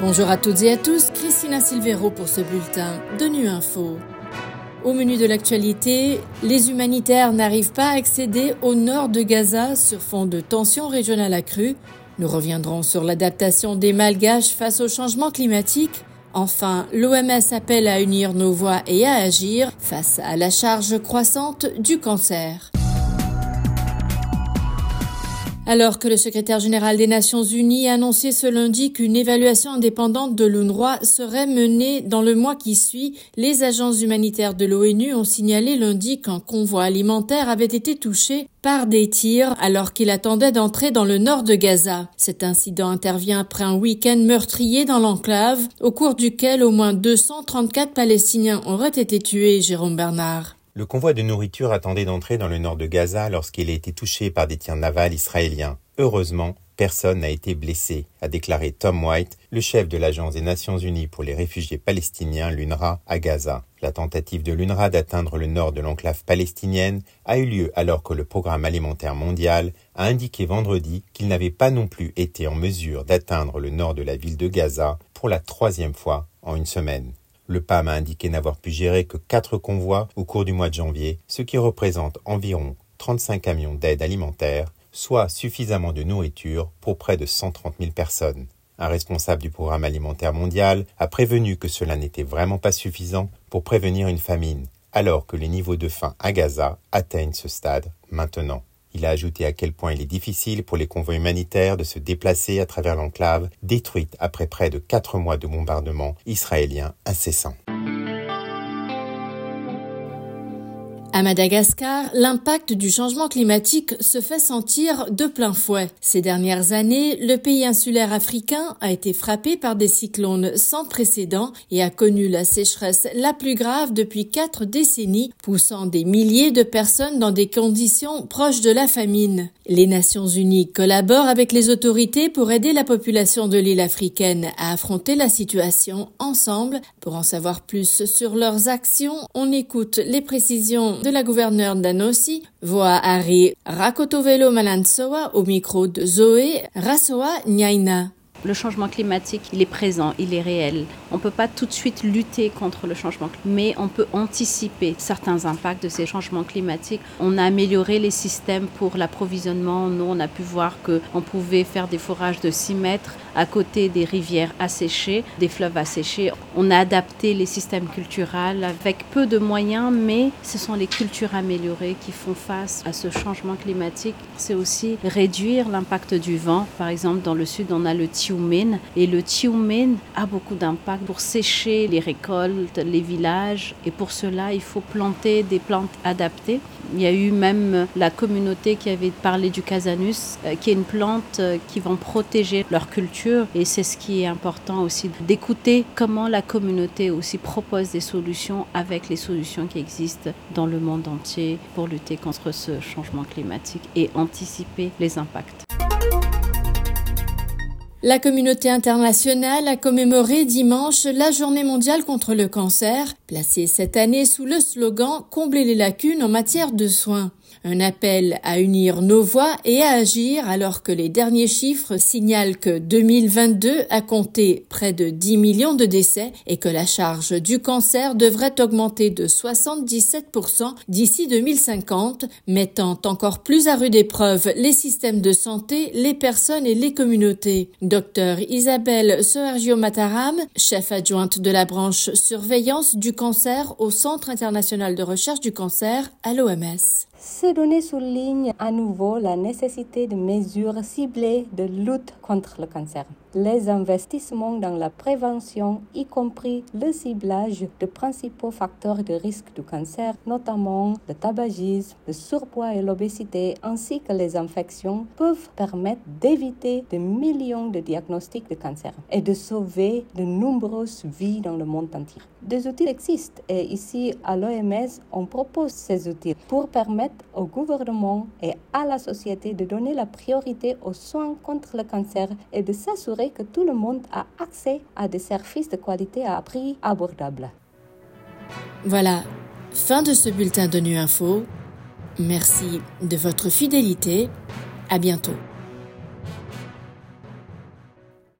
Bonjour à toutes et à tous, Christina Silvero pour ce bulletin de Nu Info. Au menu de l'actualité, les humanitaires n'arrivent pas à accéder au nord de Gaza sur fond de tensions régionales accrues. Nous reviendrons sur l'adaptation des Malgaches face au changement climatique. Enfin, l'OMS appelle à unir nos voix et à agir face à la charge croissante du cancer. Alors que le secrétaire général des Nations Unies a annoncé ce lundi qu'une évaluation indépendante de l'UNRWA serait menée dans le mois qui suit, les agences humanitaires de l'ONU ont signalé lundi qu'un convoi alimentaire avait été touché par des tirs alors qu'il attendait d'entrer dans le nord de Gaza. Cet incident intervient après un week-end meurtrier dans l'enclave, au cours duquel au moins 234 Palestiniens auraient été tués, Jérôme Bernard. Le convoi de nourriture attendait d'entrer dans le nord de Gaza lorsqu'il a été touché par des tirs navals israéliens. Heureusement, personne n'a été blessé, a déclaré Tom White, le chef de l'Agence des Nations Unies pour les réfugiés palestiniens, l'UNRWA, à Gaza. La tentative de l'UNRWA d'atteindre le nord de l'enclave palestinienne a eu lieu alors que le Programme alimentaire mondial a indiqué vendredi qu'il n'avait pas non plus été en mesure d'atteindre le nord de la ville de Gaza pour la troisième fois en une semaine. Le PAM a indiqué n'avoir pu gérer que quatre convois au cours du mois de janvier, ce qui représente environ 35 camions d'aide alimentaire, soit suffisamment de nourriture pour près de 130 000 personnes. Un responsable du programme alimentaire mondial a prévenu que cela n'était vraiment pas suffisant pour prévenir une famine, alors que les niveaux de faim à Gaza atteignent ce stade maintenant. Il a ajouté à quel point il est difficile pour les convois humanitaires de se déplacer à travers l'enclave, détruite après près de quatre mois de bombardements israéliens incessants. À Madagascar, l'impact du changement climatique se fait sentir de plein fouet. Ces dernières années, le pays insulaire africain a été frappé par des cyclones sans précédent et a connu la sécheresse la plus grave depuis quatre décennies, poussant des milliers de personnes dans des conditions proches de la famine. Les Nations Unies collaborent avec les autorités pour aider la population de l'île africaine à affronter la situation ensemble. Pour en savoir plus sur leurs actions, on écoute les précisions de la gouverneure d'Anossi, voix Harry Rakotovelo Malansoa au micro de Zoé Rasoa Nyaina. Le changement climatique, il est présent, il est réel. On ne peut pas tout de suite lutter contre le changement climatique, mais on peut anticiper certains impacts de ces changements climatiques. On a amélioré les systèmes pour l'approvisionnement. Nous, on a pu voir qu'on pouvait faire des forages de 6 mètres à côté des rivières asséchées, des fleuves asséchés. On a adapté les systèmes culturels avec peu de moyens, mais ce sont les cultures améliorées qui font face à ce changement climatique. C'est aussi réduire l'impact du vent. Par exemple, dans le sud, on a le et le Tiumen a beaucoup d'impact pour sécher les récoltes, les villages. Et pour cela, il faut planter des plantes adaptées. Il y a eu même la communauté qui avait parlé du casanus, euh, qui est une plante euh, qui va protéger leur culture. Et c'est ce qui est important aussi, d'écouter comment la communauté aussi propose des solutions avec les solutions qui existent dans le monde entier pour lutter contre ce changement climatique et anticiper les impacts. La communauté internationale a commémoré dimanche la journée mondiale contre le cancer, placée cette année sous le slogan Combler les lacunes en matière de soins. Un appel à unir nos voix et à agir alors que les derniers chiffres signalent que 2022 a compté près de 10 millions de décès et que la charge du cancer devrait augmenter de 77% d'ici 2050, mettant encore plus à rude épreuve les systèmes de santé, les personnes et les communautés. Docteur Isabelle Sergio Mataram, chef adjointe de la branche surveillance du cancer au Centre international de recherche du cancer à l'OMS. Ces données soulignent à nouveau la nécessité de mesures ciblées de lutte contre le cancer les investissements dans la prévention, y compris le ciblage de principaux facteurs de risque du cancer, notamment le tabagisme, le surpoids et l'obésité, ainsi que les infections, peuvent permettre d'éviter des millions de diagnostics de cancer et de sauver de nombreuses vies dans le monde entier. Des outils existent et ici à l'OMS, on propose ces outils pour permettre au gouvernement et à la société de donner la priorité aux soins contre le cancer et de s'assurer que tout le monde a accès à des services de qualité à prix abordable. Voilà, fin de ce bulletin de Nu Info. Merci de votre fidélité. À bientôt.